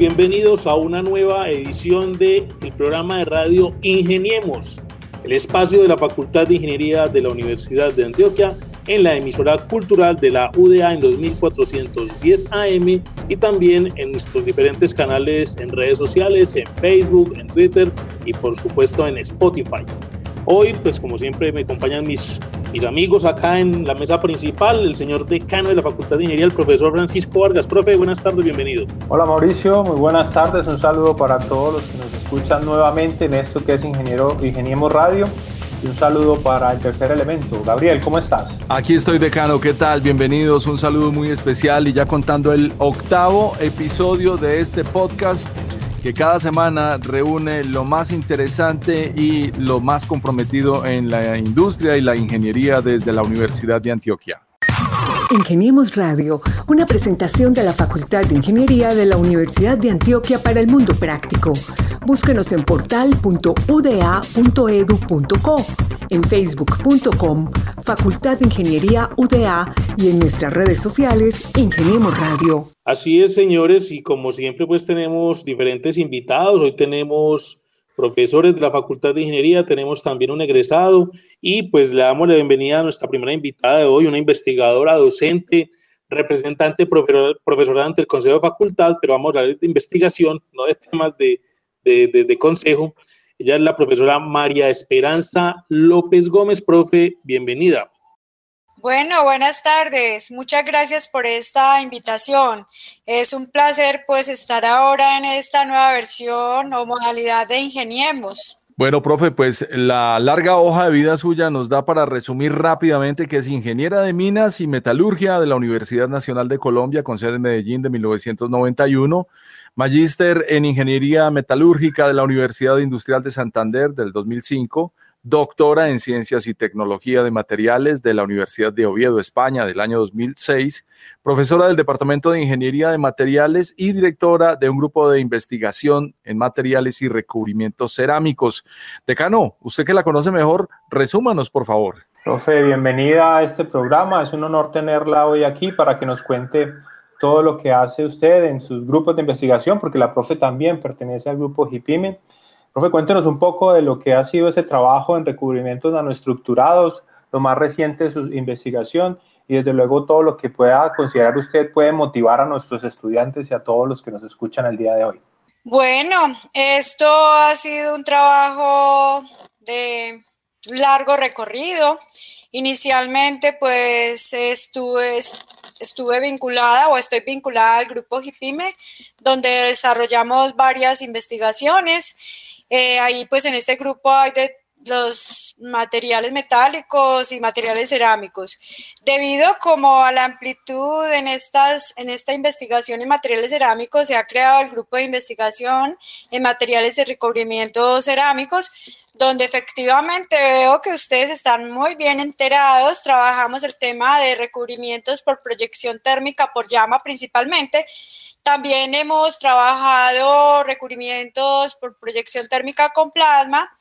bienvenidos a una nueva edición del programa de radio Ingeniemos, el espacio de la Facultad de Ingeniería de la Universidad de Antioquia en la emisora cultural de la UDA en 2410 AM y también en nuestros diferentes canales en redes sociales, en Facebook, en Twitter y por supuesto en Spotify. Hoy, pues como siempre, me acompañan mis, mis amigos acá en la mesa principal, el señor decano de la Facultad de Ingeniería, el profesor Francisco Vargas. Profe, buenas tardes, bienvenido. Hola Mauricio, muy buenas tardes, un saludo para todos los que nos escuchan nuevamente en esto que es Ingeniero Ingeniemos Radio. Y un saludo para el tercer elemento. Gabriel, ¿cómo estás? Aquí estoy, decano. ¿Qué tal? Bienvenidos. Un saludo muy especial y ya contando el octavo episodio de este podcast que cada semana reúne lo más interesante y lo más comprometido en la industria y la ingeniería desde la Universidad de Antioquia. Ingeniemos Radio, una presentación de la Facultad de Ingeniería de la Universidad de Antioquia para el mundo práctico. Búsquenos en portal.uda.edu.co, en facebook.com, Facultad de Ingeniería UDA y en nuestras redes sociales Ingeniemos Radio. Así es, señores, y como siempre, pues tenemos diferentes invitados. Hoy tenemos profesores de la Facultad de Ingeniería, tenemos también un egresado y pues le damos la bienvenida a nuestra primera invitada de hoy, una investigadora, docente, representante, profesora ante el Consejo de Facultad, pero vamos a hablar de investigación, no de temas de, de, de consejo. Ella es la profesora María Esperanza López Gómez, profe, bienvenida. Bueno, buenas tardes. Muchas gracias por esta invitación. Es un placer pues estar ahora en esta nueva versión o modalidad de Ingeniemos. Bueno, profe, pues la larga hoja de vida suya nos da para resumir rápidamente que es ingeniera de minas y metalurgia de la Universidad Nacional de Colombia con sede en Medellín de 1991, magíster en ingeniería metalúrgica de la Universidad Industrial de Santander del 2005, doctora en Ciencias y Tecnología de Materiales de la Universidad de Oviedo, España, del año 2006, profesora del Departamento de Ingeniería de Materiales y directora de un grupo de investigación en materiales y recubrimientos cerámicos. Decano, usted que la conoce mejor, resúmanos, por favor. Profe, bienvenida a este programa. Es un honor tenerla hoy aquí para que nos cuente todo lo que hace usted en sus grupos de investigación, porque la profe también pertenece al grupo HIPIME Profe, cuéntenos un poco de lo que ha sido ese trabajo en recubrimientos nanoestructurados, lo más reciente de su investigación y desde luego todo lo que pueda considerar usted puede motivar a nuestros estudiantes y a todos los que nos escuchan el día de hoy. Bueno, esto ha sido un trabajo de largo recorrido. Inicialmente, pues estuve, estuve vinculada o estoy vinculada al grupo HIPIME, donde desarrollamos varias investigaciones eh, ahí pues en este grupo hay de los materiales metálicos y materiales cerámicos. Debido como a la amplitud en, estas, en esta investigación en materiales cerámicos, se ha creado el grupo de investigación en materiales de recubrimiento cerámicos, donde efectivamente veo que ustedes están muy bien enterados. Trabajamos el tema de recubrimientos por proyección térmica por llama principalmente también hemos trabajado recubrimientos por proyección térmica con plasma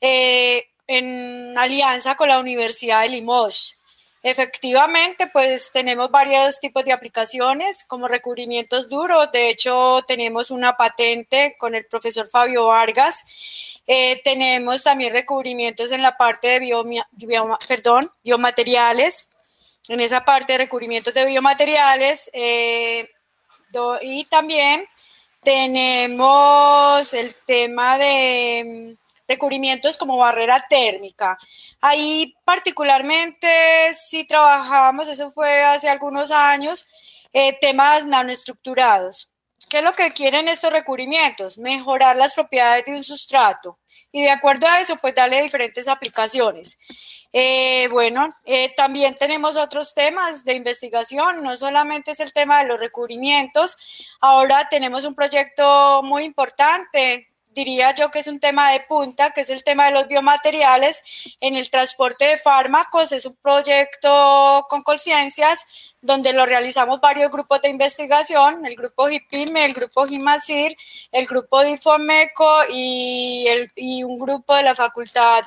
eh, en alianza con la Universidad de Limoges. Efectivamente, pues tenemos varios tipos de aplicaciones como recubrimientos duros. De hecho, tenemos una patente con el profesor Fabio Vargas. Eh, tenemos también recubrimientos en la parte de biomateriales. En esa parte de recubrimientos de biomateriales, eh, y también tenemos el tema de mm, recubrimientos como barrera térmica. Ahí particularmente sí trabajamos, eso fue hace algunos años, eh, temas nanoestructurados. ¿Qué es lo que quieren estos recubrimientos? Mejorar las propiedades de un sustrato y de acuerdo a eso, pues darle diferentes aplicaciones. Eh, bueno, eh, también tenemos otros temas de investigación, no solamente es el tema de los recubrimientos, ahora tenemos un proyecto muy importante diría yo que es un tema de punta, que es el tema de los biomateriales en el transporte de fármacos. Es un proyecto con conciencias donde lo realizamos varios grupos de investigación, el grupo HIPIME, el grupo HIMACIR, el grupo DIFOMECO y, el, y un grupo de la Facultad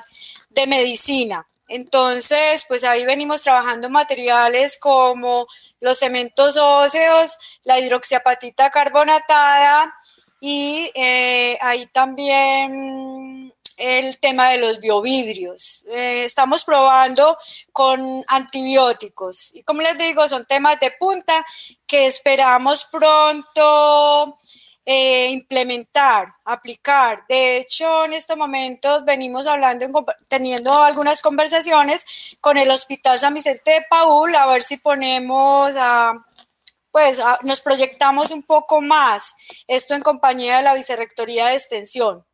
de Medicina. Entonces, pues ahí venimos trabajando materiales como los cementos óseos, la hidroxiapatita carbonatada y eh, ahí también el tema de los biovidrios. Eh, estamos probando con antibióticos y como les digo, son temas de punta que esperamos pronto eh, implementar, aplicar. De hecho, en estos momentos venimos hablando, teniendo algunas conversaciones con el Hospital San Vicente de Paul, a ver si ponemos a, pues nos proyectamos un poco más, esto en compañía de la Vicerrectoría de Extensión.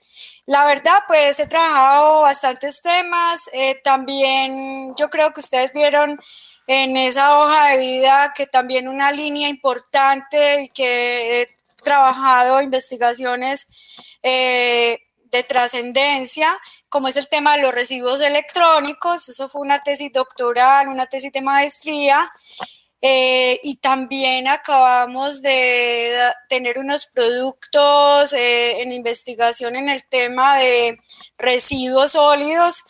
La verdad, pues he trabajado bastantes temas. Eh, también yo creo que ustedes vieron en esa hoja de vida que también una línea importante que trabajado investigaciones eh, de trascendencia, como es el tema de los residuos electrónicos. Eso fue una tesis doctoral, una tesis de maestría. Eh, y también acabamos de tener unos productos eh, en investigación en el tema de residuos sólidos,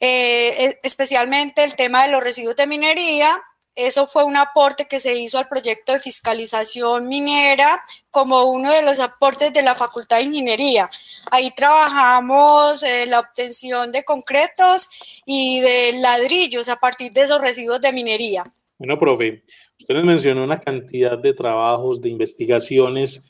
e, especialmente el tema de los residuos de minería eso fue un aporte que se hizo al proyecto de fiscalización minera como uno de los aportes de la Facultad de Ingeniería. Ahí trabajamos eh, la obtención de concretos y de ladrillos a partir de esos residuos de minería. Bueno, profe, usted nos mencionó una cantidad de trabajos, de investigaciones,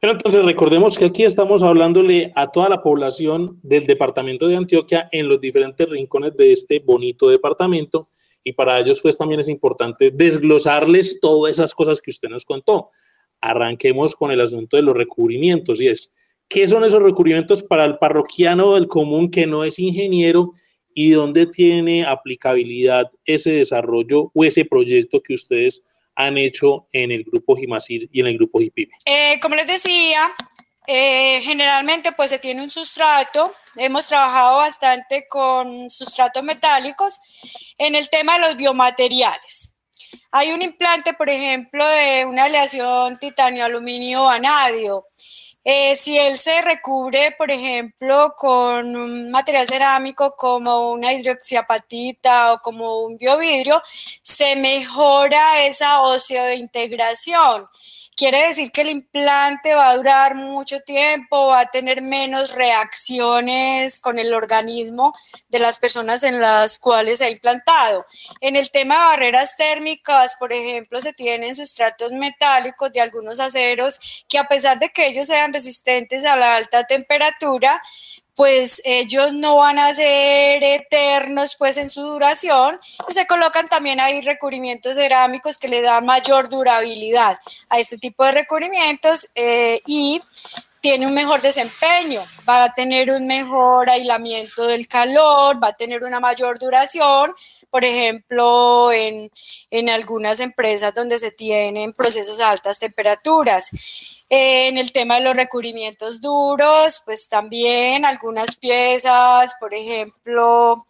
pero entonces recordemos que aquí estamos hablándole a toda la población del departamento de Antioquia en los diferentes rincones de este bonito departamento y para ellos pues también es importante desglosarles todas esas cosas que usted nos contó. Arranquemos con el asunto de los recubrimientos y es, ¿qué son esos recubrimientos para el parroquiano del común que no es ingeniero y dónde tiene aplicabilidad ese desarrollo o ese proyecto que ustedes han hecho en el grupo Jimasir y en el grupo Jipime? Eh, como les decía, eh, generalmente pues se tiene un sustrato, hemos trabajado bastante con sustratos metálicos en el tema de los biomateriales. Hay un implante, por ejemplo, de una aleación titanio-aluminio-vanadio. Eh, si él se recubre, por ejemplo, con un material cerámico como una hidroxiapatita o como un biovidrio, se mejora esa oseointegración. Quiere decir que el implante va a durar mucho tiempo, va a tener menos reacciones con el organismo de las personas en las cuales se ha implantado. En el tema de barreras térmicas, por ejemplo, se tienen sustratos metálicos de algunos aceros que a pesar de que ellos sean resistentes a la alta temperatura, pues ellos no van a ser eternos pues en su duración se colocan también ahí recubrimientos cerámicos que le dan mayor durabilidad a este tipo de recubrimientos eh, y tiene un mejor desempeño, va a tener un mejor aislamiento del calor, va a tener una mayor duración, por ejemplo, en, en algunas empresas donde se tienen procesos a altas temperaturas. En el tema de los recubrimientos duros, pues también algunas piezas, por ejemplo,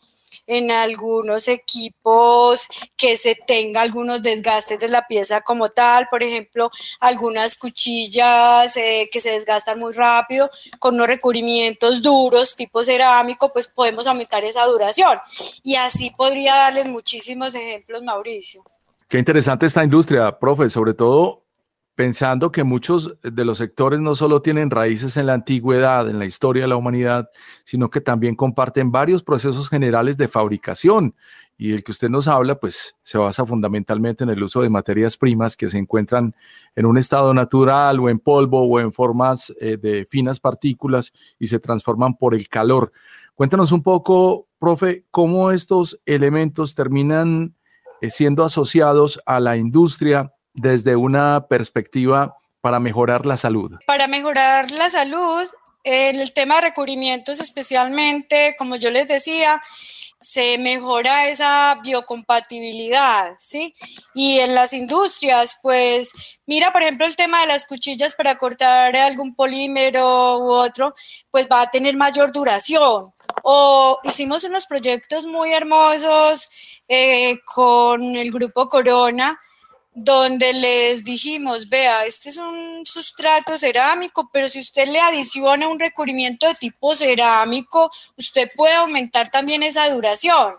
en algunos equipos que se tenga algunos desgastes de la pieza como tal, por ejemplo, algunas cuchillas eh, que se desgastan muy rápido, con unos recubrimientos duros tipo cerámico, pues podemos aumentar esa duración. Y así podría darles muchísimos ejemplos, Mauricio. Qué interesante esta industria, profe, sobre todo pensando que muchos de los sectores no solo tienen raíces en la antigüedad, en la historia de la humanidad, sino que también comparten varios procesos generales de fabricación. Y el que usted nos habla, pues se basa fundamentalmente en el uso de materias primas que se encuentran en un estado natural o en polvo o en formas eh, de finas partículas y se transforman por el calor. Cuéntanos un poco, profe, cómo estos elementos terminan eh, siendo asociados a la industria desde una perspectiva para mejorar la salud? Para mejorar la salud, en el tema de recubrimientos especialmente, como yo les decía, se mejora esa biocompatibilidad, ¿sí? Y en las industrias, pues, mira, por ejemplo, el tema de las cuchillas para cortar algún polímero u otro, pues va a tener mayor duración. O hicimos unos proyectos muy hermosos eh, con el grupo Corona, donde les dijimos, vea, este es un sustrato cerámico, pero si usted le adiciona un recubrimiento de tipo cerámico, usted puede aumentar también esa duración.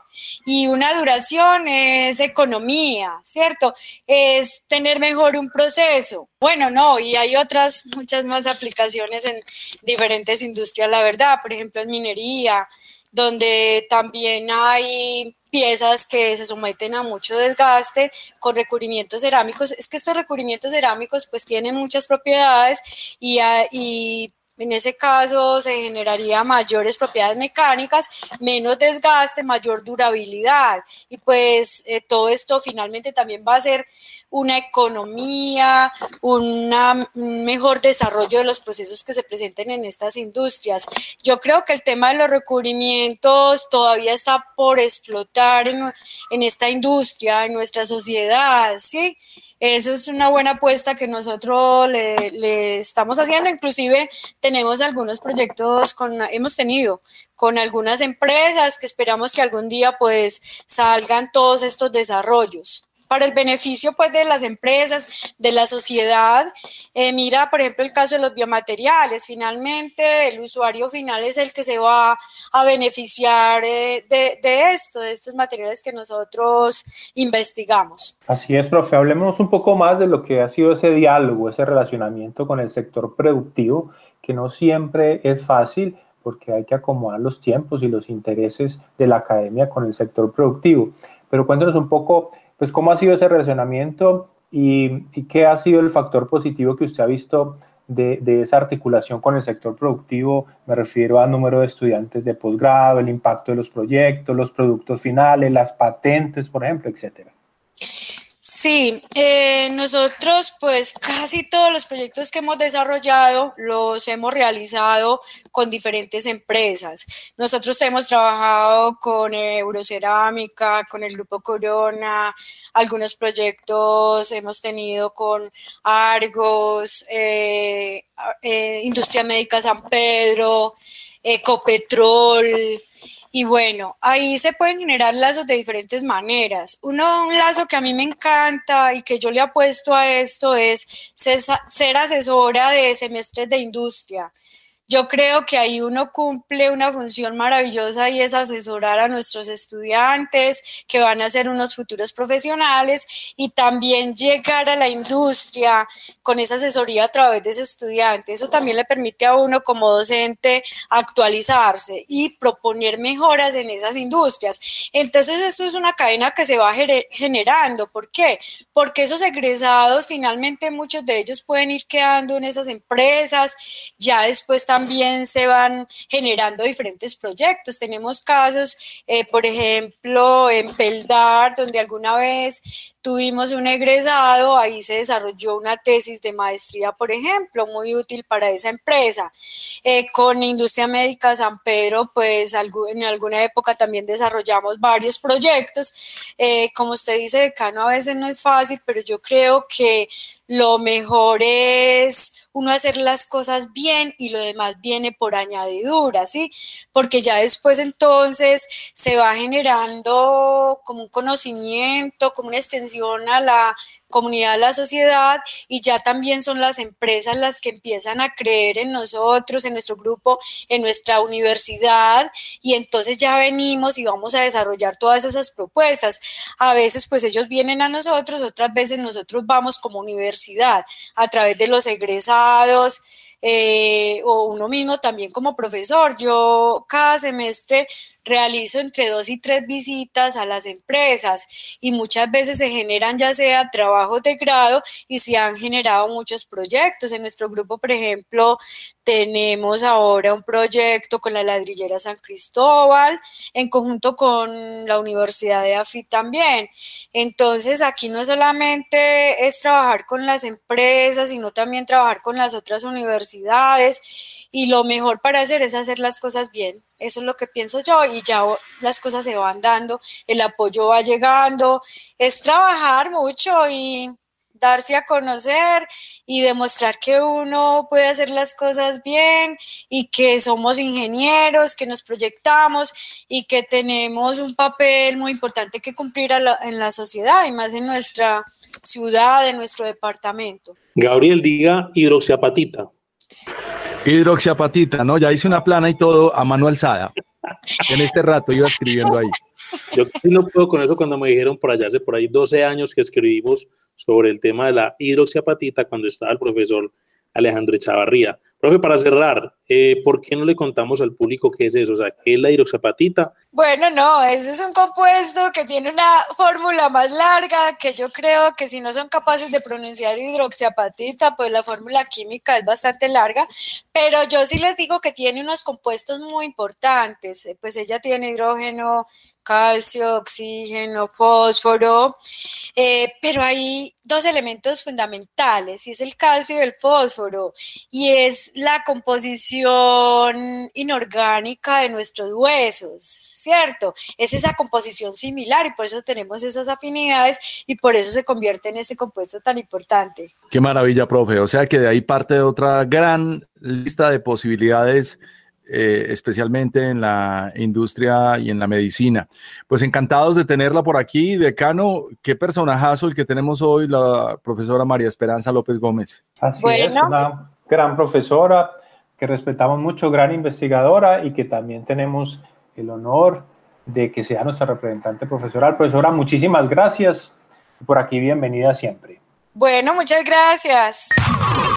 Y una duración es economía, ¿cierto? Es tener mejor un proceso. Bueno, no, y hay otras, muchas más aplicaciones en diferentes industrias, la verdad, por ejemplo, en minería, donde también hay piezas que se someten a mucho desgaste con recubrimientos cerámicos. Es que estos recubrimientos cerámicos pues tienen muchas propiedades y, y en ese caso se generaría mayores propiedades mecánicas, menos desgaste, mayor durabilidad. Y pues eh, todo esto finalmente también va a ser una economía, un mejor desarrollo de los procesos que se presenten en estas industrias. Yo creo que el tema de los recubrimientos todavía está por explotar en, en esta industria, en nuestra sociedad, ¿sí? Eso es una buena apuesta que nosotros le, estamos haciendo. Inclusive tenemos algunos proyectos con, hemos tenido con algunas empresas que esperamos que algún día pues salgan todos estos desarrollos para el beneficio pues de las empresas, de la sociedad. Eh, mira, por ejemplo, el caso de los biomateriales. Finalmente, el usuario final es el que se va a beneficiar eh, de, de, esto, de estos materiales que nosotros investigamos. Así es, profe. Hablemos un poco más de lo que ha sido ese diálogo, ese relacionamiento con el sector productivo, que no siempre es fácil porque hay que acomodar los tiempos y los intereses de la academia con el sector productivo. Pero cuéntanos un poco pues cómo ha sido ese relacionamiento y, qué ha sido el factor positivo que usted ha visto de, de, esa articulación con el sector productivo. Me refiero al número de estudiantes de posgrado, el impacto de los proyectos, los productos finales, las patentes, por ejemplo, etcétera. Sí, eh, nosotros pues casi todos los proyectos que hemos desarrollado los hemos realizado con diferentes empresas. Nosotros hemos trabajado con Eurocerámica, con el Grupo Corona, algunos proyectos hemos tenido con Argos, eh, eh, Industria Médica San Pedro, Ecopetrol. Y bueno, ahí se pueden generar lazos de diferentes maneras. Uno, un lazo que a mí me encanta y que yo le apuesto a esto es ser asesora de semestres de industria. Yo creo que ahí uno cumple una función maravillosa y es asesorar a nuestros estudiantes que van a ser unos futuros profesionales y también llegar a la industria con esa asesoría a través de ese estudiante. Eso también le permite a uno como docente actualizarse y proponer mejoras en esas industrias. Entonces, esto es una cadena que se va generando. ¿Por qué? Porque esos egresados, finalmente muchos de ellos pueden ir quedando en esas empresas, ya después también también se van generando diferentes proyectos. Tenemos casos, eh, por ejemplo, en Peldar, donde alguna vez tuvimos un egresado, ahí se desarrolló una tesis de maestría, por ejemplo, muy útil para esa empresa. Eh, con Industria Médica San Pedro, pues en alguna época también desarrollamos varios proyectos. Eh, como usted dice, decano, a veces no es fácil, pero yo creo que lo mejor es uno hacer las cosas bien y lo demás viene por añadidura, ¿sí? Porque ya después entonces se va generando como un conocimiento, como una extensión a la comunidad, a la sociedad y ya también son las empresas las que empiezan a creer en nosotros, en nuestro grupo, en nuestra universidad y entonces ya venimos y vamos a desarrollar todas esas propuestas. A veces pues ellos vienen a nosotros, otras veces nosotros vamos como universidad a través de los egresados, eh, o uno mismo también como profesor. Yo cada semestre realizo entre dos y tres visitas a las empresas y muchas veces se generan ya sea trabajos de grado y se han generado muchos proyectos. En nuestro grupo, por ejemplo, tenemos ahora un proyecto con la ladrillera San Cristóbal en conjunto con la Universidad de AFI también. Entonces, aquí no solamente es trabajar con las empresas, sino también trabajar con las otras universidades y lo mejor para hacer es hacer las cosas bien. Eso es lo que pienso yo y ya las cosas se van dando, el apoyo va llegando, es trabajar mucho y darse a conocer y demostrar que uno puede hacer las cosas bien y que somos ingenieros, que nos proyectamos y que tenemos un papel muy importante que cumplir en la sociedad y más en nuestra ciudad, de nuestro departamento. Gabriel, diga hidroxiapatita. Hidroxiapatita, ¿no? Ya hice una plana y todo a mano alzada. En este rato iba escribiendo ahí. Yo sí no puedo con eso cuando me dijeron por allá hace por ahí 12 años que escribimos sobre el tema de la hidroxiapatita cuando estaba el profesor Alejandro Chavarría. Profe, para cerrar, eh, ¿por qué no le contamos al público qué es eso? O sea, ¿qué es la hidroxapatita? Bueno, no, ese es un compuesto que tiene una fórmula más larga que yo creo que si no son capaces de pronunciar hidroxiapatita, pues la fórmula química es bastante larga, pero yo sí les digo que tiene unos compuestos muy importantes, eh, pues ella tiene hidrógeno, calcio, oxígeno, fósforo, eh, pero hay dos elementos fundamentales, y es el calcio y el fósforo, y es la composición inorgánica de nuestros huesos, ¿cierto? Es esa composición similar y por eso tenemos esas afinidades y por eso se convierte en este compuesto tan importante. Qué maravilla, profe. O sea que de ahí parte otra gran lista de posibilidades eh, especialmente en la industria y en la medicina. Pues encantados de tenerla por aquí. Decano, qué personajazo el que tenemos hoy, la profesora María Esperanza López Gómez. Así es, una gran profesora que respetamos mucho, gran investigadora y que también tenemos el honor de que sea nuestra representante profesoral. Profesora, muchísimas gracias. Por aquí, bienvenida siempre. Bueno, muchas gracias.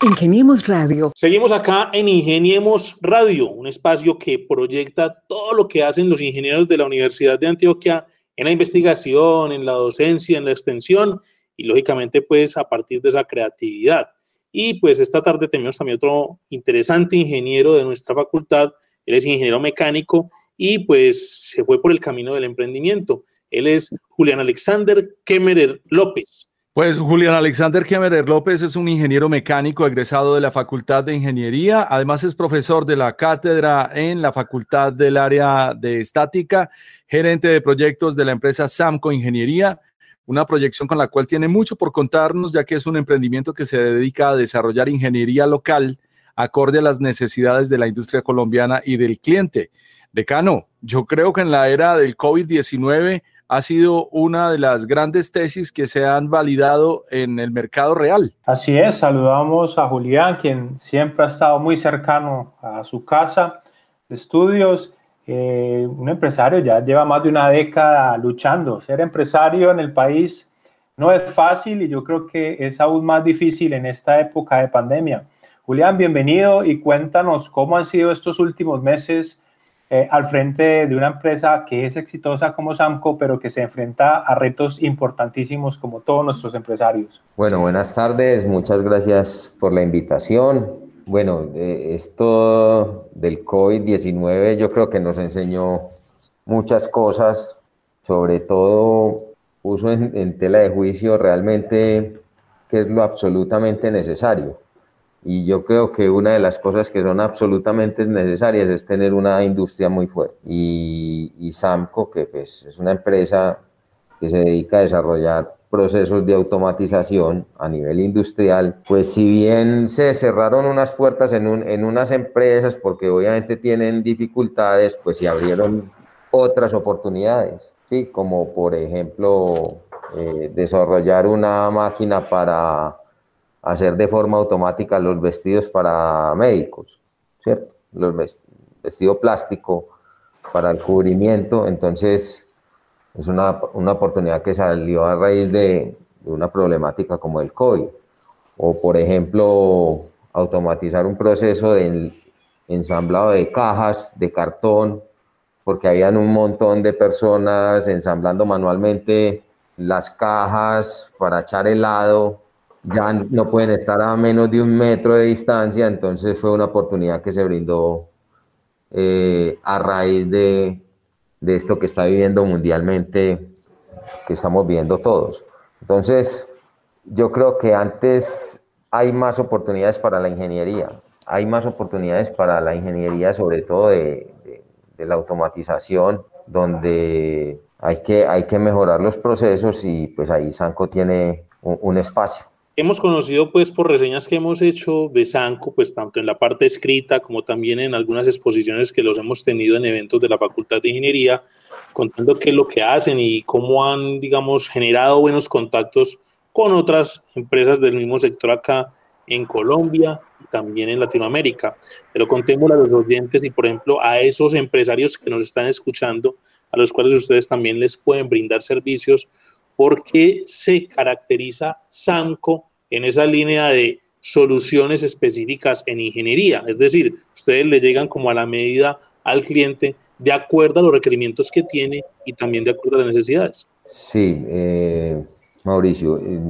Ingeniemos Radio. Seguimos acá en Ingeniemos Radio, un espacio que proyecta todo lo que hacen los ingenieros de la Universidad de Antioquia en la investigación, en la docencia, en la extensión y lógicamente pues a partir de esa creatividad. Y pues esta tarde tenemos también otro interesante ingeniero de nuestra facultad, él es ingeniero mecánico y pues se fue por el camino del emprendimiento. Él es Julián Alexander Kemmerer López. Pues Julián Alexander Kemmerer López es un ingeniero mecánico egresado de la Facultad de Ingeniería. Además es profesor de la cátedra en la Facultad del Área de Estática, gerente de proyectos de la empresa Samco Ingeniería, una proyección con la cual tiene mucho por contarnos, ya que es un emprendimiento que se dedica a desarrollar ingeniería local acorde a las necesidades de la industria colombiana y del cliente. Decano, yo creo que en la era del COVID-19 ha sido una de las grandes tesis que se han validado en el mercado real. Así es, saludamos a Julián, quien siempre ha estado muy cercano a su casa de estudios. Eh, un empresario ya lleva más de una década luchando. Ser empresario en el país no es fácil y yo creo que es aún más difícil en esta época de pandemia. Julián, bienvenido y cuéntanos cómo han sido estos últimos meses eh, al frente de una empresa que es exitosa como Samco, pero que se enfrenta a retos importantísimos como todos nuestros empresarios. Bueno, buenas tardes, muchas gracias por la invitación. Bueno, eh, esto del COVID-19 yo creo que nos enseñó muchas cosas, sobre todo puso en tela de juicio realmente qué es lo absolutamente necesario y yo creo que una de las cosas que son absolutamente necesarias es tener una industria muy fuerte. Y, y Samco, que pues, es una empresa que se dedica a desarrollar procesos de automatización a nivel industrial, pues si bien se cerraron unas puertas en, un, en unas empresas porque obviamente tienen dificultades, pues se abrieron otras oportunidades, ¿sí? como por ejemplo eh, desarrollar una máquina para hacer de forma automática los vestidos para médicos, ¿cierto? Los vestido plástico para el cubrimiento, entonces es una, una oportunidad que salió a raíz de, de, una problemática como el COVID. O por ejemplo, automatizar un proceso de ensamblado de cajas de cartón, porque habían un montón de personas ensamblando manualmente las cajas para echar helado ya no pueden estar a menos de un metro de distancia, entonces fue una oportunidad que se brindó eh, a raíz de, de, esto que está viviendo mundialmente, que estamos viendo todos. Entonces, yo creo que antes hay más oportunidades para la ingeniería, hay más oportunidades para la ingeniería, sobre todo de, de, la automatización, donde hay que, hay que mejorar los procesos y pues ahí Sanco tiene un espacio hemos conocido pues por reseñas que hemos hecho de Sanco, pues tanto en la parte escrita como también en algunas exposiciones que los hemos tenido en eventos de la Facultad de Ingeniería, contando qué es lo que hacen y cómo han, digamos, generado buenos contactos con otras empresas del mismo sector acá en Colombia y también en Latinoamérica. Pero contémosle a los oyentes y, por ejemplo, a esos empresarios que nos están escuchando, a los cuales ustedes también les pueden brindar servicios, porque se caracteriza SAMCO en esa línea de soluciones específicas en ingeniería. Es decir, ustedes le llegan como a la medida al cliente de acuerdo a los requerimientos que tiene y también de acuerdo a las necesidades. Sí, eh, Mauricio, eh,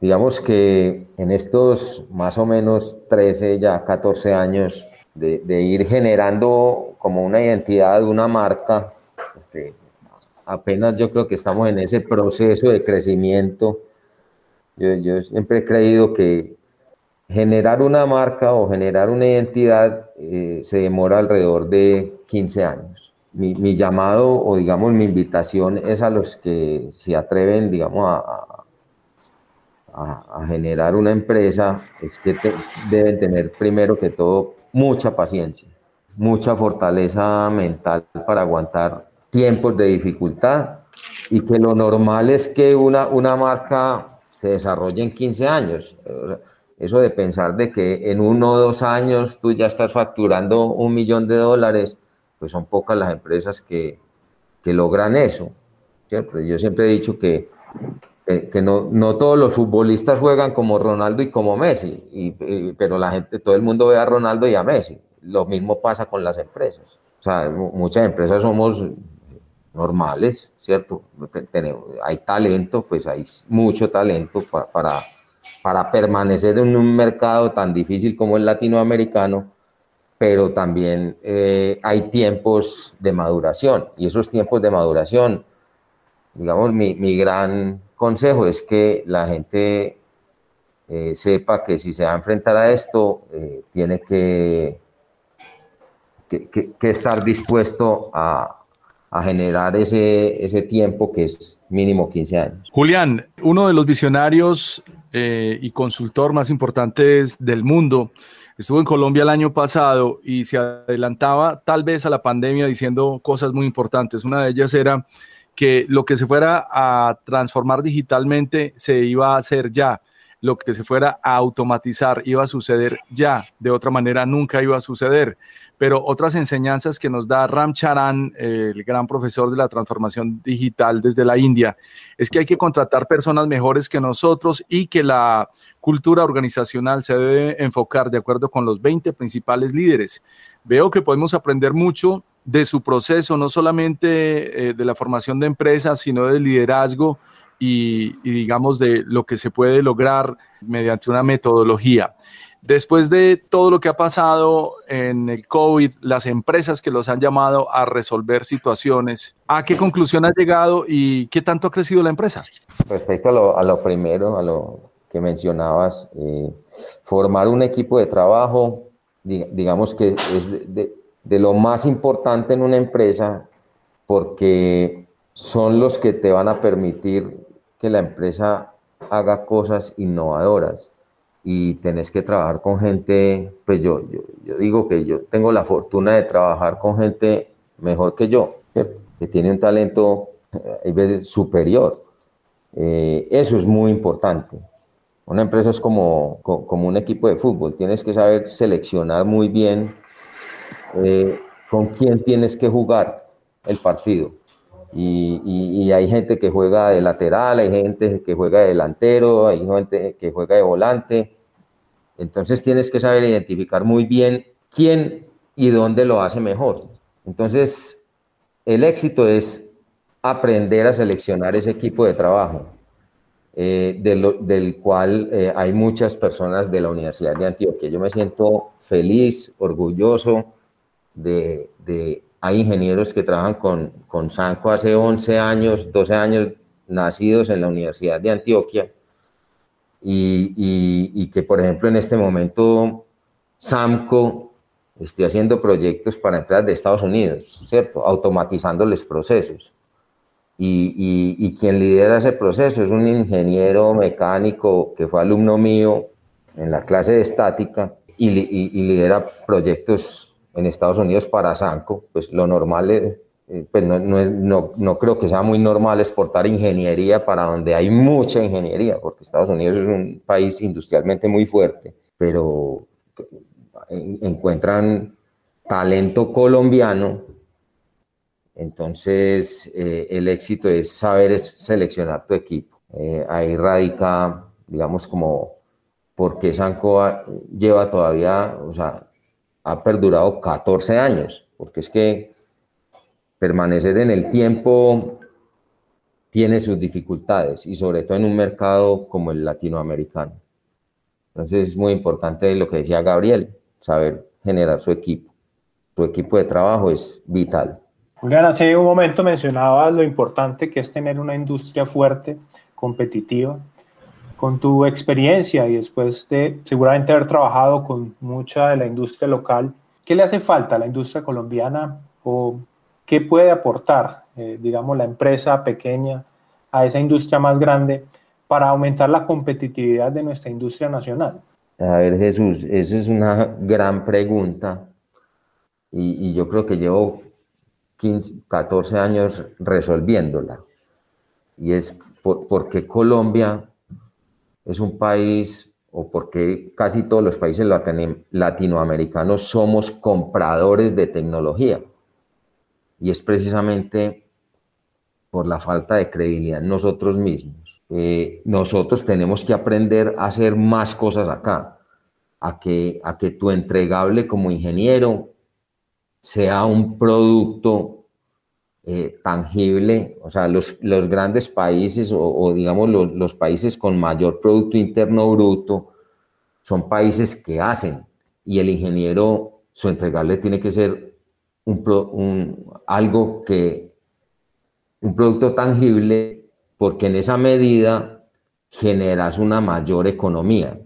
digamos que en estos más o menos 13, ya 14 años de, ir generando como una identidad, una marca, este, apenas yo creo que estamos en ese proceso de crecimiento. Yo, siempre he creído que generar una marca o generar una identidad eh, se demora alrededor de 15 años. Mi, mi, llamado o digamos mi invitación es a los que se atreven, digamos, a, a, generar una empresa es que deben tener primero que todo mucha paciencia, mucha fortaleza mental para aguantar tiempos de dificultad y que lo normal es que una, una marca se desarrolle en 15 años. Eso de pensar de que en uno o dos años tú ya estás facturando un millón de dólares, pues son pocas las empresas que, que logran eso. Yo siempre he dicho que que, no, no, todos los futbolistas juegan como Ronaldo y como Messi, y, pero la gente, todo el mundo ve a Ronaldo y a Messi. Lo mismo pasa con las empresas. O sea, muchas empresas somos normales, ¿cierto? Hay talento, pues hay mucho talento para, para, permanecer en un mercado tan difícil como el latinoamericano, pero también eh, hay tiempos de maduración, y esos tiempos de maduración, digamos, mi, mi gran consejo es que la gente eh, sepa que si se va a enfrentar a esto, eh, tiene que, que, estar dispuesto a, generar ese, ese tiempo que es mínimo 15 años. Julián, uno de los visionarios eh, y consultor más importantes del mundo, estuvo en Colombia el año pasado y se adelantaba tal vez a la pandemia diciendo cosas muy importantes. Una de ellas era que lo que se fuera a transformar digitalmente se iba a hacer ya, lo que se fuera a automatizar iba a suceder ya, de otra manera nunca iba a suceder. Pero otras enseñanzas que nos da Ram Charan, el gran profesor de la transformación digital desde la India, es que hay que contratar personas mejores que nosotros y que la cultura organizacional se debe enfocar de acuerdo con los 20 principales líderes. Veo que podemos aprender mucho de su proceso, no solamente eh, de la formación de empresas, sino del liderazgo y, digamos de lo que se puede lograr mediante una metodología. Después de todo lo que ha pasado en el COVID, las empresas que los han llamado a resolver situaciones, ¿a qué conclusión ha llegado y qué tanto ha crecido la empresa? Respecto a lo, primero, a lo que mencionabas, eh, formar un equipo de trabajo, digamos que es de, de lo más importante en una empresa porque son los que te van a permitir que la empresa haga cosas innovadoras y tenés que trabajar con gente, pues yo, yo, digo que yo tengo la fortuna de trabajar con gente mejor que yo, que tiene un talento a eh, veces superior. Eh, eso es muy importante. Una empresa es como, como un equipo de fútbol, tienes que saber seleccionar muy bien eh, con quién tienes que jugar el partido. Y, hay gente que juega de lateral, hay gente que juega de delantero, hay gente que juega de volante. Entonces tienes que saber identificar muy bien quién y dónde lo hace mejor. Entonces, el éxito es aprender a seleccionar ese equipo de trabajo, eh, del cual eh, hay muchas personas de la Universidad de Antioquia. Yo me siento feliz, orgulloso de, hay ingenieros que trabajan con, con Sanco hace 11 años, 12 años, nacidos en la Universidad de Antioquia, y, y, que, por ejemplo, en este momento Samco esté haciendo proyectos para empresas de Estados Unidos, ¿cierto? Automatizándoles procesos. Y, y, quien lidera ese proceso es un ingeniero mecánico que fue alumno mío en la clase de estática y lidera proyectos en Estados Unidos para Sanco, pues lo normal es, eh, pues no, no, no, creo que sea muy normal exportar ingeniería para donde hay mucha ingeniería, porque Estados Unidos es un país industrialmente muy fuerte, pero encuentran talento colombiano, entonces eh, el éxito es saber seleccionar tu equipo. Eh, ahí radica, digamos, como por qué Sancoa lleva todavía, o sea, ha perdurado 14 años, porque es que permanecer en el tiempo tiene sus dificultades y sobre todo en un mercado como el latinoamericano. Entonces es muy importante lo que decía Gabriel, saber generar su equipo. Su equipo de trabajo es vital. Julián, hace un momento mencionaba lo importante que es tener una industria fuerte, competitiva. Con tu experiencia y después de seguramente haber trabajado con mucha de la industria local, ¿qué le hace falta a la industria colombiana o qué puede aportar, eh, digamos, la empresa pequeña a esa industria más grande para aumentar la competitividad de nuestra industria nacional? A ver, Jesús, esa es una gran pregunta y, yo creo que llevo 15, 14 años resolviéndola. Y es por, porque Colombia es un país, o porque casi todos los países latinoamericanos somos compradores de tecnología. Y es precisamente por la falta de credibilidad en nosotros mismos. Nosotros tenemos que aprender a hacer más cosas acá, a que, a que tu entregable como ingeniero sea un producto eh, tangible, o sea, los, los grandes países o, digamos los, los, países con mayor Producto Interno Bruto son países que hacen y el ingeniero, su entregable tiene que ser un, algo que, un producto tangible, porque en esa medida generas una mayor economía.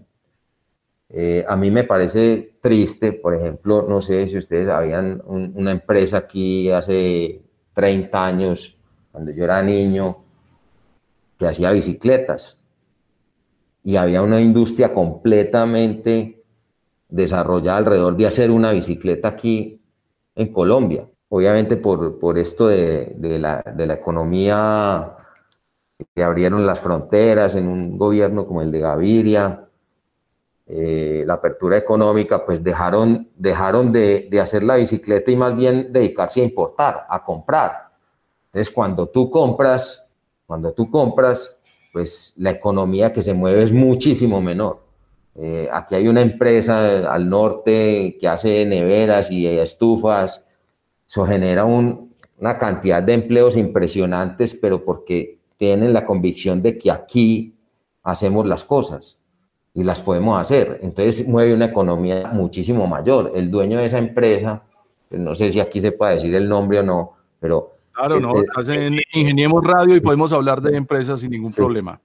Eh, a mí me parece triste, por ejemplo, no sé si ustedes habían una empresa aquí hace 30 años, cuando yo era niño, que hacía bicicletas. Y había una industria completamente desarrollada alrededor de hacer una bicicleta aquí en Colombia. Obviamente por, por esto de, de, la, de la economía que abrieron las fronteras en un gobierno como el de Gaviria, eh, la apertura económica, pues dejaron, dejaron de, hacer la bicicleta y más bien dedicarse a importar, a comprar. Entonces, cuando tú compras, cuando tú compras, pues la economía que se mueve es muchísimo menor. Eh, aquí hay una empresa al norte que hace neveras y estufas. Eso genera un, una cantidad de empleos impresionantes, pero porque tienen la convicción de que aquí hacemos las cosas y las podemos hacer. Entonces mueve una economía muchísimo mayor. El dueño de esa empresa, pues, no sé si aquí se puede decir el nombre o no, pero... Claro, no, hacen Ingeniemos Radio y podemos hablar de empresas sin ningún problema.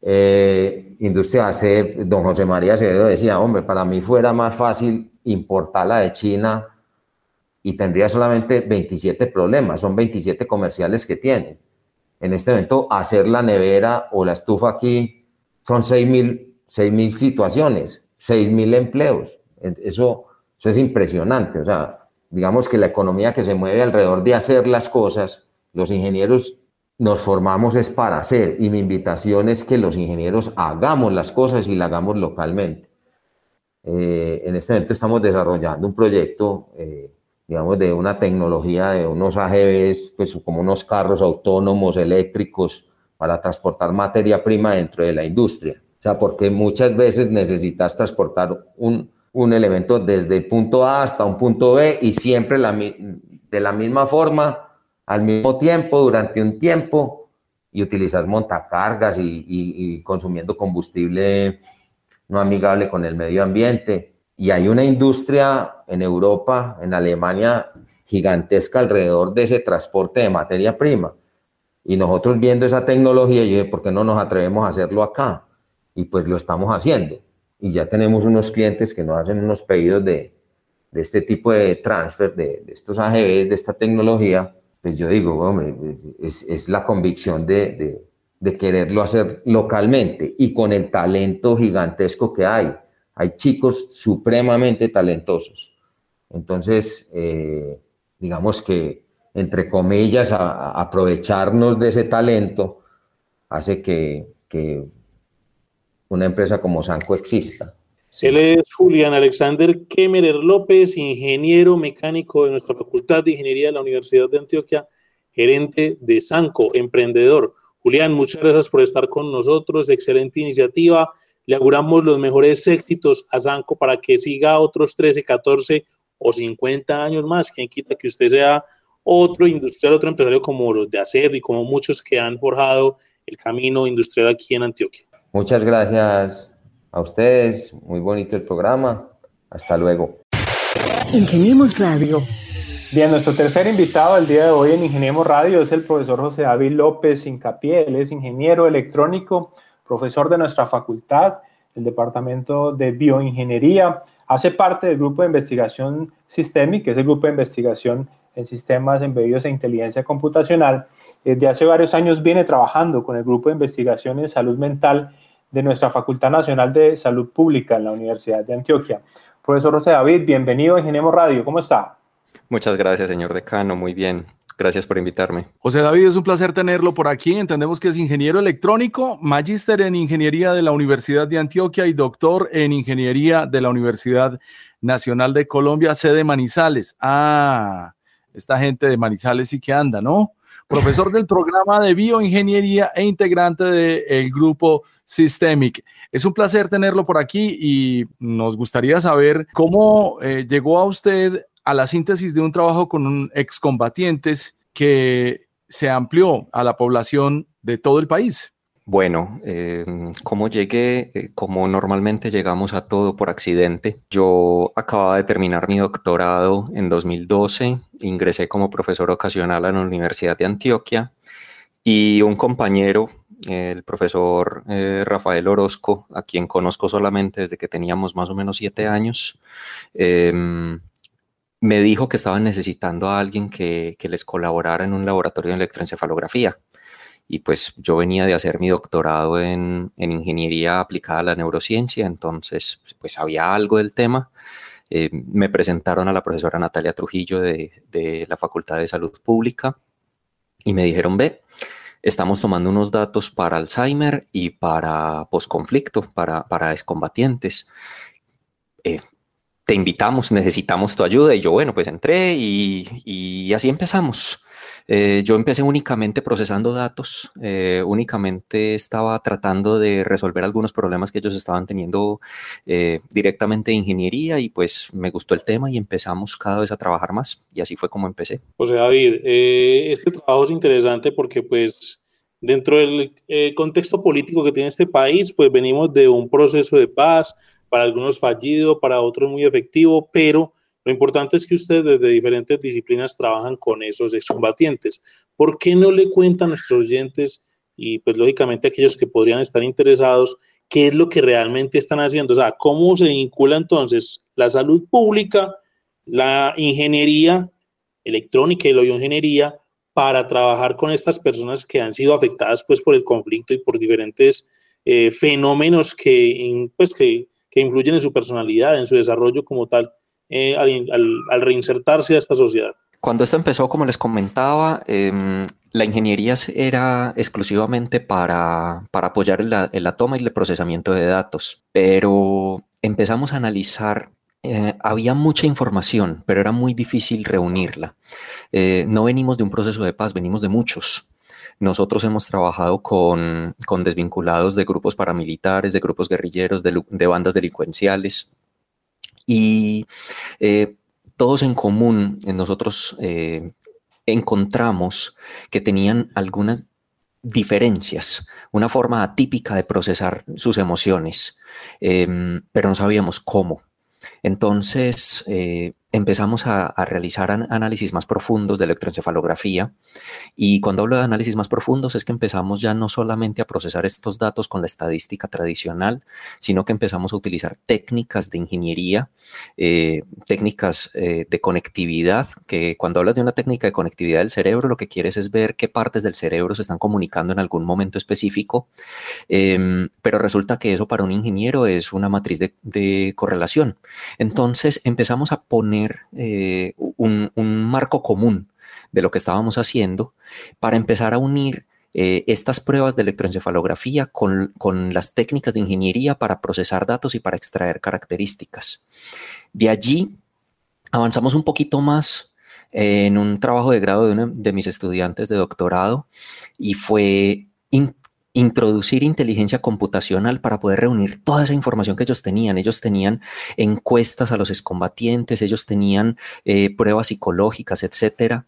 Eh, Industria AC, don José María Acevedo decía, hombre, para mí fuera más fácil importarla de China y tendría solamente 27 problemas, son 27 comerciales que tiene. En este momento, hacer la nevera o la estufa aquí son 6 mil 6.000 situaciones, 6.000 empleos. Eso, es impresionante. O sea, digamos que la economía que se mueve alrededor de hacer las cosas, los ingenieros nos formamos es para hacer y mi invitación es que los ingenieros hagamos las cosas y las hagamos localmente. Eh, en este momento estamos desarrollando un proyecto, eh, digamos, de una tecnología de unos AGVs, pues como unos carros autónomos eléctricos para transportar materia prima dentro de la industria. O sea, porque muchas veces necesitas transportar un, un elemento desde el punto A hasta un punto B y siempre la, de la misma forma, al mismo tiempo, durante un tiempo, y utilizar montacargas y, y, consumiendo combustible no amigable con el medio ambiente. Y hay una industria en Europa, en Alemania, gigantesca alrededor de ese transporte de materia prima. Y nosotros viendo esa tecnología, yo dije, ¿por qué no nos atrevemos a hacerlo acá? Y pues lo estamos haciendo. Y ya tenemos unos clientes que nos hacen unos pedidos de, de este tipo de transfer, de, estos AGVs, de esta tecnología. Pues yo digo, hombre, es, la convicción de, de, quererlo hacer localmente y con el talento gigantesco que hay. Hay chicos supremamente talentosos. Entonces, eh, digamos que entre comillas, aprovecharnos de ese talento, hace que una empresa como Sanco exista. Él es Julián Alexander Kemmerer López, ingeniero mecánico de nuestra Facultad de Ingeniería de la Universidad de Antioquia, gerente de Sanco, emprendedor. Julián, muchas gracias por estar con nosotros, excelente iniciativa. Le auguramos los mejores éxitos a Sanco para que siga otros 13, 14 o 50 años más. Quien quita que usted sea otro industrial, otro empresario como los de acero y como muchos que han forjado el camino industrial aquí en Antioquia. Muchas gracias a ustedes, muy bonito el programa. Hasta luego. Ingeniemos Radio. Bien, nuestro tercer invitado el día de hoy en Ingeniemos Radio es el profesor José David López Incapié. Él es ingeniero electrónico, profesor de nuestra facultad, el Departamento de Bioingeniería. Hace parte del grupo de investigación Systemic, que es el grupo de investigación en sistemas embebidos e inteligencia computacional. Desde hace varios años viene trabajando con el grupo de investigación en salud mental de nuestra Facultad Nacional de Salud Pública en la Universidad de Antioquia. Profesor José David, bienvenido a Ingeniemos Radio. ¿Cómo está? Muchas gracias, señor decano. Muy bien. Gracias por invitarme. José David, es un placer tenerlo por aquí. Entendemos que es ingeniero electrónico, magíster en ingeniería de la Universidad de Antioquia y doctor en ingeniería de la Universidad Nacional de Colombia, sede Manizales. Ah, esta gente de Manizales sí que anda, ¿no? Profesor del programa de bioingeniería e integrante del grupo Systemic. Es un placer tenerlo por aquí y nos gustaría saber cómo eh, llegó a usted a la síntesis de un trabajo con un excombatientes que se amplió a la población de todo el país. Bueno, eh, como llegué, eh, como normalmente llegamos a todo por accidente, yo acababa de terminar mi doctorado en 2012, ingresé como profesor ocasional a la Universidad de Antioquia y un compañero, el profesor eh, Rafael Orozco, a quien conozco solamente desde que teníamos más o menos siete años, em, me dijo que estaban necesitando a alguien que, que les colaborara en un laboratorio de electroencefalografía y pues yo venía de hacer mi doctorado en, en, ingeniería aplicada a la neurociencia, entonces pues había algo del tema. Eh, me presentaron a la profesora Natalia Trujillo de, de, la Facultad de Salud Pública y me dijeron, ve, estamos tomando unos datos para Alzheimer y para posconflicto, para, para excombatientes. Eh, te invitamos, necesitamos tu ayuda. Y yo, bueno, pues entré y, y así empezamos. Eh, yo empecé únicamente procesando datos, eh, únicamente estaba tratando de resolver algunos problemas que ellos estaban teniendo eh, directamente de ingeniería y pues me gustó el tema y empezamos cada vez a trabajar más y así fue como empecé. José David, este trabajo es interesante porque pues dentro del contexto político que tiene este país, pues venimos de un proceso de paz, para algunos fallido, para otros muy efectivo, pero lo importante es que ustedes desde diferentes disciplinas trabajan con esos excombatientes. ¿Por qué no le cuentan a nuestros oyentes y pues lógicamente aquellos que podrían estar interesados qué es lo que realmente están haciendo? O sea, ¿cómo se vincula entonces la salud pública, la ingeniería electrónica y la bioingeniería para trabajar con estas personas que han sido afectadas pues por el conflicto y por diferentes eh, fenómenos que, pues, que, que influyen en su personalidad, en su desarrollo como tal? Eh, al, reinsertarse a esta sociedad. Cuando esto empezó, como les comentaba, em, la ingeniería era exclusivamente para, para apoyar la, la, toma y el procesamiento de datos, pero empezamos a analizar, eh, había mucha información, pero era muy difícil reunirla. Eh, no venimos de un proceso de paz, venimos de muchos. Nosotros hemos trabajado con, con desvinculados de grupos paramilitares, de grupos guerrilleros, de, de bandas delincuenciales, y eh, todos en común, nosotros eh, encontramos que tenían algunas diferencias, una forma atípica de procesar sus emociones, em, pero no sabíamos cómo. Entonces eh, empezamos a, realizar análisis más profundos de electroencefalografía y cuando hablo de análisis más profundos es que empezamos ya no solamente a procesar estos datos con la estadística tradicional, sino que empezamos a utilizar técnicas de ingeniería, eh, técnicas eh, de conectividad, que cuando hablas de una técnica de conectividad del cerebro, lo que quieres es ver qué partes del cerebro se están comunicando en algún momento específico, em, pero resulta que eso para un ingeniero es una matriz de correlación. Entonces empezamos a poner eh, un, marco común de lo que estábamos haciendo para empezar a unir eh, estas pruebas de electroencefalografía con, con, las técnicas de ingeniería para procesar datos y para extraer características. De allí avanzamos un poquito más eh, en un trabajo de grado de uno de mis estudiantes de doctorado y fue introducir inteligencia computacional para poder reunir toda esa información que ellos tenían. Ellos tenían encuestas a los excombatientes, ellos tenían eh, pruebas psicológicas, etcétera.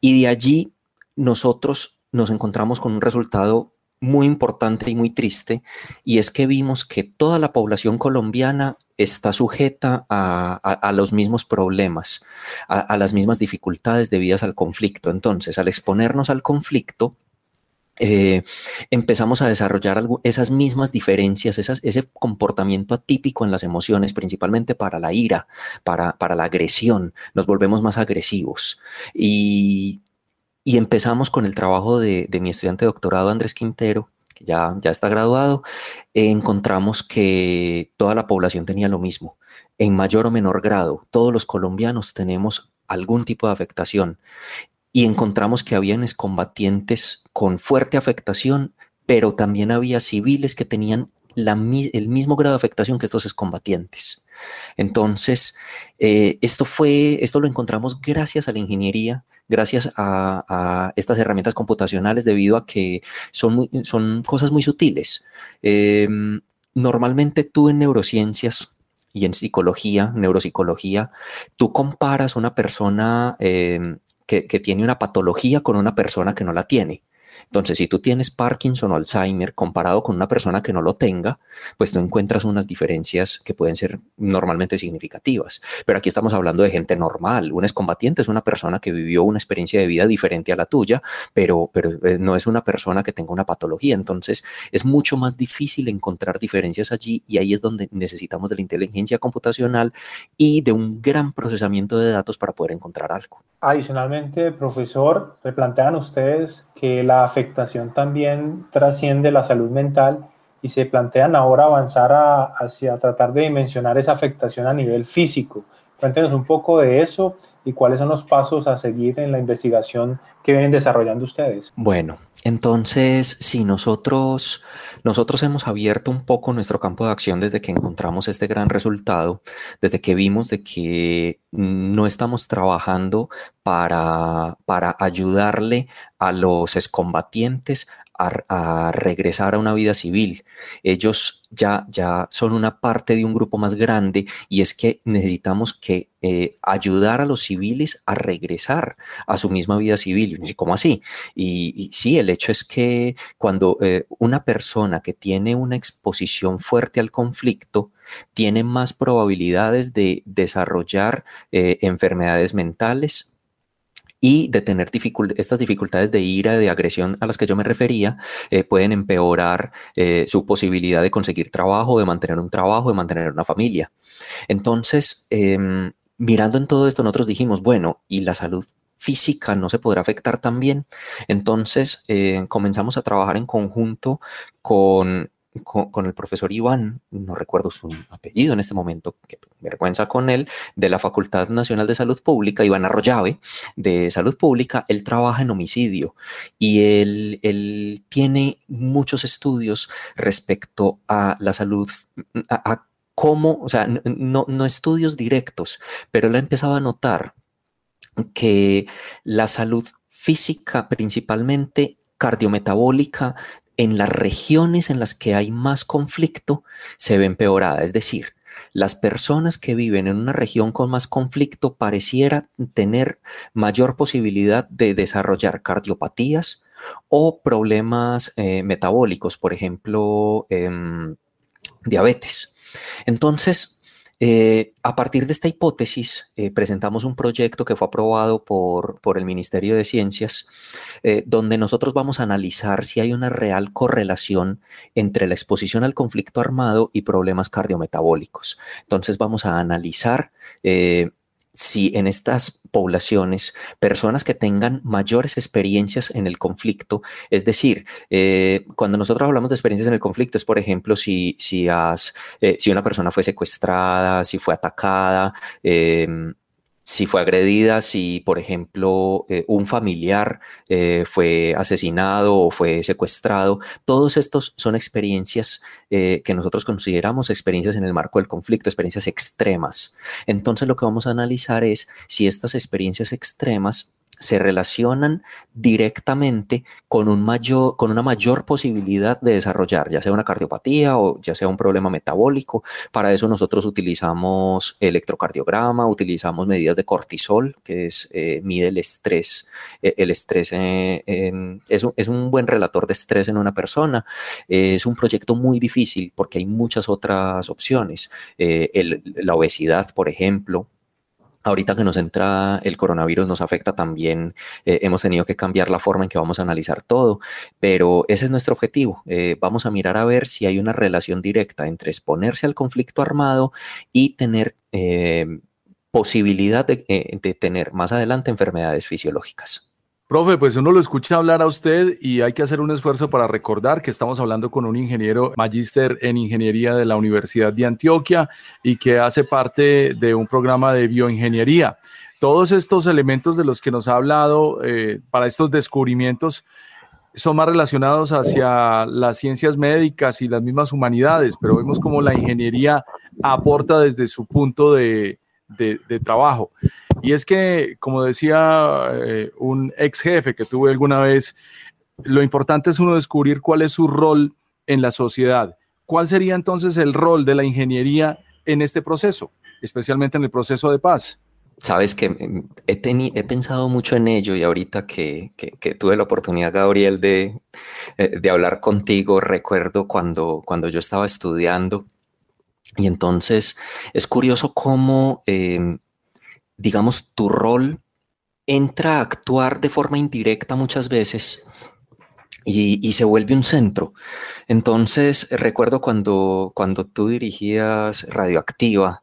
Y de allí nosotros nos encontramos con un resultado muy importante y muy triste, y es que vimos que toda la población colombiana está sujeta a, los mismos problemas, a, las mismas dificultades debidas al conflicto. Entonces, al exponernos al conflicto, eh, empezamos a desarrollar esas mismas diferencias, ese comportamiento atípico en las emociones, principalmente para la ira, para, la agresión, nos volvemos más agresivos. Y empezamos con el trabajo de, mi estudiante doctorado Andrés Quintero, que ya, ya está graduado. encontramos que toda la población tenía lo mismo, en mayor o menor grado. Todos los colombianos tenemos algún tipo de afectación. Y encontramos que habían excombatientes con fuerte afectación, pero también había civiles que tenían el mismo grado de afectación que estos excombatientes. Entonces, eh, esto fue, esto lo encontramos gracias a la ingeniería, gracias a, estas herramientas computacionales, debido a que son, son cosas muy sutiles. Em, normalmente tú en neurociencias y en psicología, neuropsicología, tú comparas una persona em, que, que tiene una patología con una persona que no la tiene. Entonces, si tú tienes Parkinson o Alzheimer comparado con una persona que no lo tenga, pues tú encuentras unas diferencias que pueden ser normalmente significativas. Pero aquí estamos hablando de gente normal. Un excombatiente es una persona que vivió una experiencia de vida diferente a la tuya, pero, pero eh, no es una persona que tenga una patología. Entonces, es mucho más difícil encontrar diferencias allí y ahí es donde necesitamos de la inteligencia computacional y de un gran procesamiento de datos para poder encontrar algo. Adicionalmente, profesor, replantean ustedes que la afectación también trasciende la salud mental y se plantean ahora avanzar hacia tratar de dimensionar esa afectación a nivel físico. Cuéntenos un poco de eso y cuáles son los pasos a seguir en la investigación que vienen desarrollando ustedes. Bueno, entonces, si nosotros, nosotros hemos abierto un poco nuestro campo de acción desde que encontramos este gran resultado, desde que vimos de que no estamos trabajando para, para ayudarle a los excombatientes a, regresar a una vida civil. Ellos ya, ya son una parte de un grupo más grande y es que necesitamos que eh, ayudar a los civiles a regresar a su misma vida civil. ¿Cómo así? Y, sí, el hecho es que cuando eh, una persona que tiene una exposición fuerte al conflicto, tiene más probabilidades de desarrollar eh, enfermedades mentales, y de tener estas dificultades de ira, de agresión a las que yo me refería, eh, pueden empeorar eh, su posibilidad de conseguir trabajo, de mantener un trabajo, de mantener una familia. Entonces, em, mirando en todo esto, nosotros dijimos, bueno, ¿y la salud física no se podrá afectar también? Entonces, eh, comenzamos a trabajar en conjunto con con, el profesor Iván, no recuerdo su apellido en este momento, que vergüenza con él, de la Facultad Nacional de Salud Pública, Iván Arroyave, de Salud Pública, él trabaja en homicidio y él, él tiene muchos estudios respecto a la salud, a, cómo, o sea, no, no estudios directos, pero él ha empezado a notar que la salud física principalmente cardiometabólica en las regiones en las que hay más conflicto se ve empeorada. Es decir, las personas que viven en una región con más conflicto pareciera tener mayor posibilidad de desarrollar cardiopatías o problemas eh, metabólicos, por ejemplo, em, diabetes. Entonces, eh, a partir de esta hipótesis, eh, presentamos un proyecto que fue aprobado por, por el Ministerio de Ciencias, eh, donde nosotros vamos a analizar si hay una real correlación entre la exposición al conflicto armado y problemas cardiometabólicos. Entonces vamos a analizar si en estas poblaciones, personas que tengan mayores experiencias en el conflicto, es decir, eh, cuando nosotros hablamos de experiencias en el conflicto, es por ejemplo si, si, has, eh, si una persona fue secuestrada, si fue atacada, em, si fue agredida, si, por ejemplo, eh, un familiar eh, fue asesinado o fue secuestrado. Todos estos son experiencias eh, que nosotros consideramos experiencias en el marco del conflicto, experiencias extremas. Entonces, lo que vamos a analizar es si estas experiencias extremas se relacionan directamente con, un mayor, con una mayor posibilidad de desarrollar, ya sea una cardiopatía o ya sea un problema metabólico. Para eso nosotros utilizamos electrocardiograma, utilizamos medidas de cortisol, que es, eh, mide el estrés. Eh, el estrés es, un, es, un, buen relator de estrés en una persona. es un proyecto muy difícil porque hay muchas otras opciones. Eh, la obesidad, por ejemplo, Ahorita que nos entra el coronavirus nos afecta también, eh, hemos tenido que cambiar la forma en que vamos a analizar todo, pero ese es nuestro objetivo. Eh, vamos a mirar a ver si hay una relación directa entre exponerse al conflicto armado y tener eh, posibilidad de tener más adelante enfermedades fisiológicas. Profe, pues uno lo escucha hablar a usted y hay que hacer un esfuerzo para recordar que estamos hablando con un ingeniero magíster en ingeniería de la Universidad de Antioquia y que hace parte de un programa de bioingeniería. Todos estos elementos de los que nos ha hablado eh, para estos descubrimientos son más relacionados hacia las ciencias médicas y las mismas humanidades, pero vemos cómo la ingeniería aporta desde su punto de, de, trabajo. Y es que, como decía eh, un ex jefe que tuve alguna vez, lo importante es uno descubrir cuál es su rol en la sociedad. ¿Cuál sería entonces el rol de la ingeniería en este proceso, especialmente en el proceso de paz? Sabes que mm, he, he pensado mucho en ello y ahorita que, que, tuve la oportunidad, Gabriel, de, eh, de, hablar contigo, recuerdo cuando, cuando yo estaba estudiando y entonces es curioso cómo, em, digamos, tu rol entra a actuar de forma indirecta muchas veces y, se vuelve un centro. Entonces, recuerdo cuando, cuando tú dirigías Radioactiva,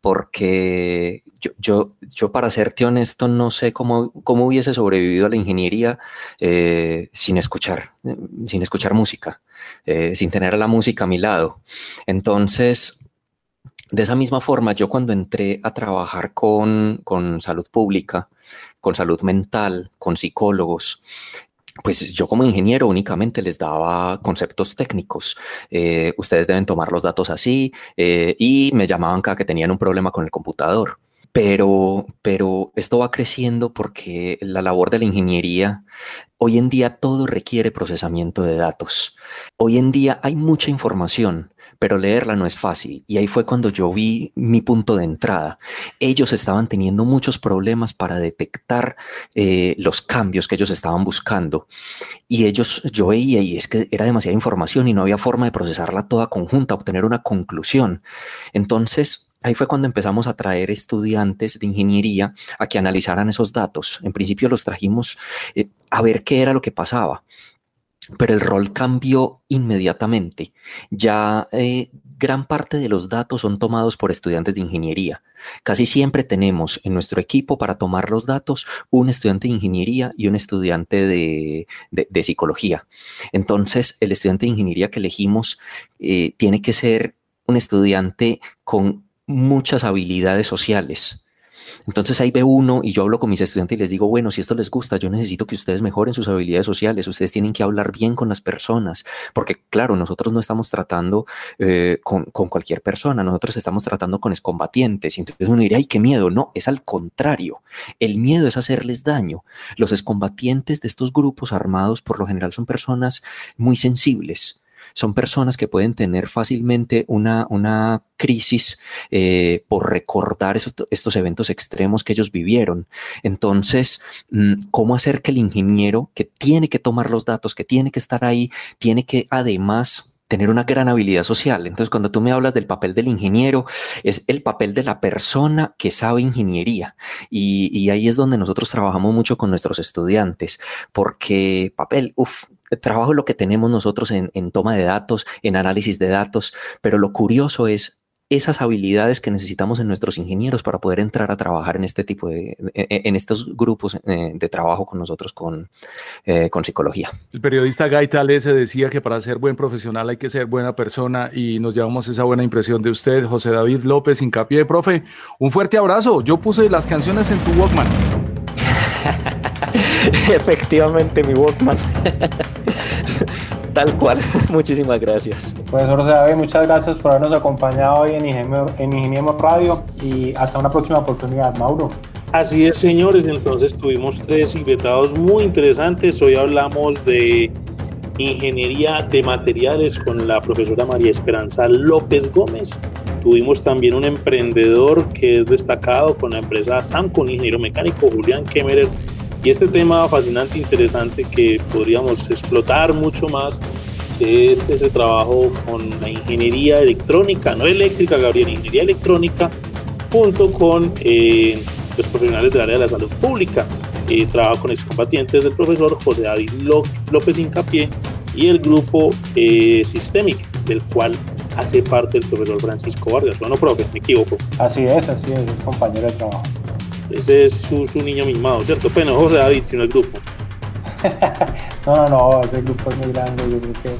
porque yo, yo, yo, para serte honesto, no sé cómo, cómo hubiese sobrevivido a la ingeniería eh, sin escuchar, sin escuchar música, eh, sin tener la música a mi lado. Entonces, de esa misma forma, yo cuando entré a trabajar con, con salud pública, con salud mental, con psicólogos, pues yo como ingeniero únicamente les daba conceptos técnicos. Eh, ustedes deben tomar los datos así eh, y me llamaban cada que tenían un problema con el computador. Pero, pero esto va creciendo porque la labor de la ingeniería, hoy en día todo requiere procesamiento de datos. Hoy en día hay mucha información, pero leerla no es fácil. Y ahí fue cuando yo vi mi punto de entrada. Ellos estaban teniendo muchos problemas para detectar eh, los cambios que ellos estaban buscando. Y ellos, yo veía, y es que era demasiada información y no había forma de procesarla toda conjunta, obtener una conclusión. Entonces, Ahí fue cuando empezamos a traer estudiantes de ingeniería a que analizaran esos datos. En principio los trajimos eh, a ver qué era lo que pasaba pero el rol cambió inmediatamente. Ya eh, gran parte de los datos son tomados por estudiantes de ingeniería. Casi siempre tenemos en nuestro equipo para tomar los datos un estudiante de ingeniería y un estudiante de, psicología. Entonces, el estudiante de ingeniería que elegimos eh, tiene que ser un estudiante con muchas habilidades sociales entonces ahí ve uno y yo hablo con mis estudiantes y les digo, bueno, si esto les gusta, yo necesito que ustedes mejoren sus habilidades sociales, ustedes tienen que hablar bien con las personas, porque claro, nosotros no estamos tratando eh, con, cualquier persona, nosotros estamos tratando con excombatientes. Y entonces uno diría, ay, qué miedo, no, es al contrario, el miedo es hacerles daño. Los excombatientes de estos grupos armados por lo general son personas muy sensibles son personas que pueden tener fácilmente una, una crisis eh, por recordar estos eventos extremos que ellos vivieron. Entonces, mm, ¿cómo hacer que el ingeniero que tiene que tomar los datos, que tiene que estar ahí, tiene que además tener una gran habilidad social. Entonces, cuando tú me hablas del papel del ingeniero, es el papel de la persona que sabe ingeniería. Y, ahí es donde nosotros trabajamos mucho con nuestros estudiantes, porque papel, uff, trabajo lo que tenemos nosotros en, toma de datos, en análisis de datos, pero lo curioso es esas habilidades que necesitamos en nuestros ingenieros para poder entrar a trabajar en este tipo de, en, estos grupos eh, de trabajo con nosotros con, eh, con psicología. El periodista Gaitale se decía que para ser buen profesional hay que ser buena persona y nos llevamos esa buena impresión de usted, José David López, hincapié, profe. Un fuerte abrazo. Yo puse las canciones en tu Walkman. Efectivamente, mi Walkman. Tal cual. Muchísimas gracias. Profesor David, muchas gracias por habernos acompañado hoy en Ingeniemos, Radio y hasta una próxima oportunidad, Mauro. Así es, señores. Entonces tuvimos tres invitados muy interesantes. Hoy hablamos de ingeniería de materiales con la profesora María Esperanza López Gómez. Tuvimos también un emprendedor que es destacado con la empresa Samco, un ingeniero mecánico, Julián Kemmerer y este tema fascinante, interesante que podríamos explotar mucho más, es ese trabajo con la ingeniería electrónica, no eléctrica, Gabriel, ingeniería electrónica, junto con eh, los profesionales del área de la salud pública. Eh, trabajo con excombatientes del profesor José David López Incapié y el grupo eh, del cual hace parte el profesor Francisco Vargas. Bueno, profe, me equivoco. Así es, así es, es compañero de trabajo. Ese es su, niño mimado, ¿cierto? Pero no José David, sino el grupo. no, no, no, ese grupo es muy grande, yo creo que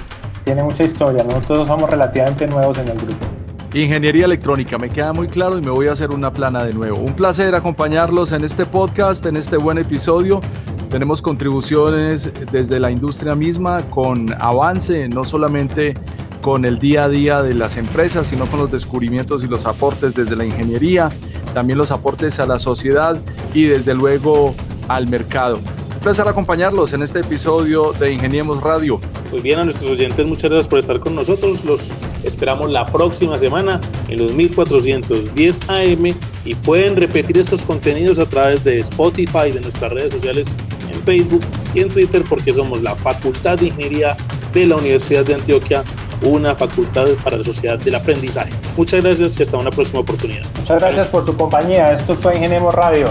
tiene mucha historia. Nosotros somos relativamente nuevos en el grupo. Ingeniería electrónica, me queda muy claro y me voy a hacer una plana de nuevo. Un placer acompañarlos en este podcast, en este buen episodio. Tenemos contribuciones desde la industria misma con avance, no solamente con el día a día de las empresas, sino con los descubrimientos y los aportes desde la ingeniería, también los aportes a la sociedad y desde luego al mercado. Un placer acompañarlos en este episodio de Ingeniemos Radio. Muy bien, a nuestros oyentes, muchas gracias por estar con nosotros. Los esperamos la próxima semana en los 1410 AM y pueden repetir estos contenidos a través de Spotify, de nuestras redes sociales en Facebook y en Twitter, porque somos la Facultad de Ingeniería de la Universidad de Antioquia una facultad para la sociedad del aprendizaje. Muchas gracias y hasta una próxima oportunidad. Muchas gracias por tu compañía. Esto fue Ingeniemos Radio.